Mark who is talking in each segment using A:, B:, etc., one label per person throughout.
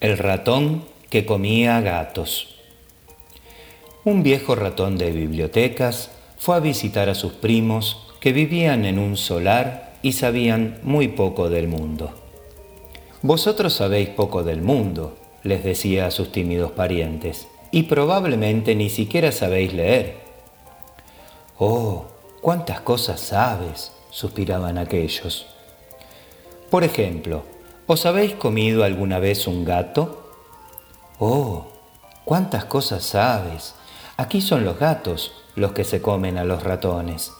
A: El ratón que comía gatos. Un viejo ratón de bibliotecas fue a visitar a sus primos que vivían en un solar y sabían muy poco del mundo. Vosotros sabéis poco del mundo, les decía a sus tímidos parientes, y probablemente ni siquiera sabéis leer. Oh, cuántas cosas sabes, suspiraban aquellos. Por ejemplo, ¿Os habéis comido alguna vez un gato? Oh, cuántas cosas sabes. Aquí son los gatos los que se comen a los ratones.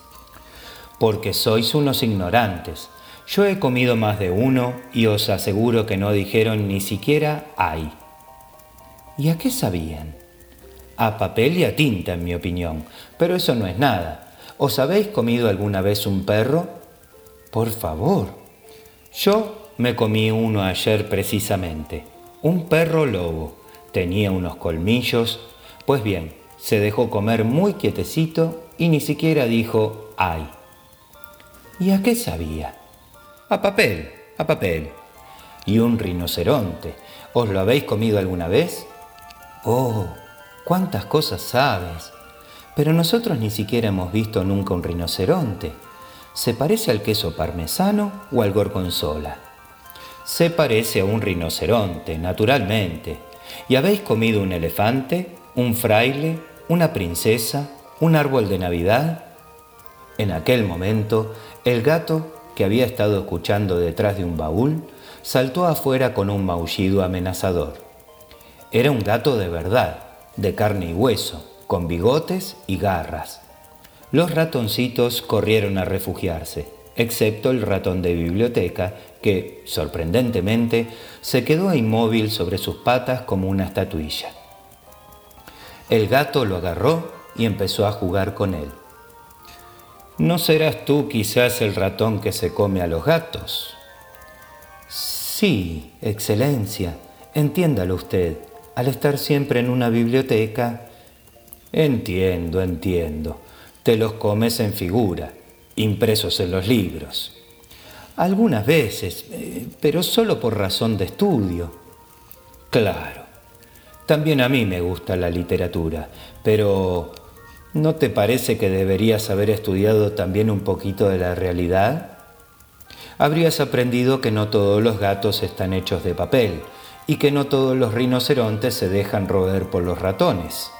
A: Porque sois unos ignorantes. Yo he comido más de uno y os aseguro que no dijeron ni siquiera ay. ¿Y a qué sabían? A papel y a tinta, en mi opinión. Pero eso no es nada. ¿Os habéis comido alguna vez un perro? Por favor. Yo me comí uno ayer precisamente. Un perro lobo. Tenía unos colmillos. Pues bien, se dejó comer muy quietecito y ni siquiera dijo ay. ¿Y a qué sabía? A papel, a papel. Y un rinoceronte. ¿Os lo habéis comido alguna vez? Oh, cuántas cosas sabes. Pero nosotros ni siquiera hemos visto nunca un rinoceronte. ¿Se parece al queso parmesano o al gorgonzola? Se parece a un rinoceronte, naturalmente. ¿Y habéis comido un elefante, un fraile, una princesa, un árbol de Navidad? En aquel momento, el gato, que había estado escuchando detrás de un baúl, saltó afuera con un maullido amenazador. Era un gato de verdad, de carne y hueso, con bigotes y garras. Los ratoncitos corrieron a refugiarse, excepto el ratón de biblioteca, que, sorprendentemente, se quedó inmóvil sobre sus patas como una estatuilla. El gato lo agarró y empezó a jugar con él. ¿No serás tú quizás el ratón que se come a los gatos? Sí, Excelencia, entiéndalo usted, al estar siempre en una biblioteca. Entiendo, entiendo, te los comes en figura, impresos en los libros. Algunas veces, eh, pero solo por razón de estudio. Claro, también a mí me gusta la literatura, pero ¿no te parece que deberías haber estudiado también un poquito de la realidad? Habrías aprendido que no todos los gatos están hechos de papel y que no todos los rinocerontes se dejan roer por los ratones.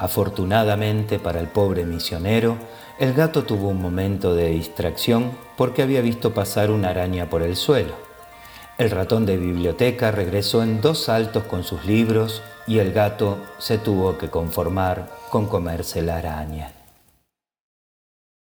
A: Afortunadamente para el pobre misionero, el gato tuvo un momento de distracción porque había visto pasar una araña por el suelo. El ratón de biblioteca regresó en dos saltos con sus libros y el gato se tuvo que conformar con comerse la araña.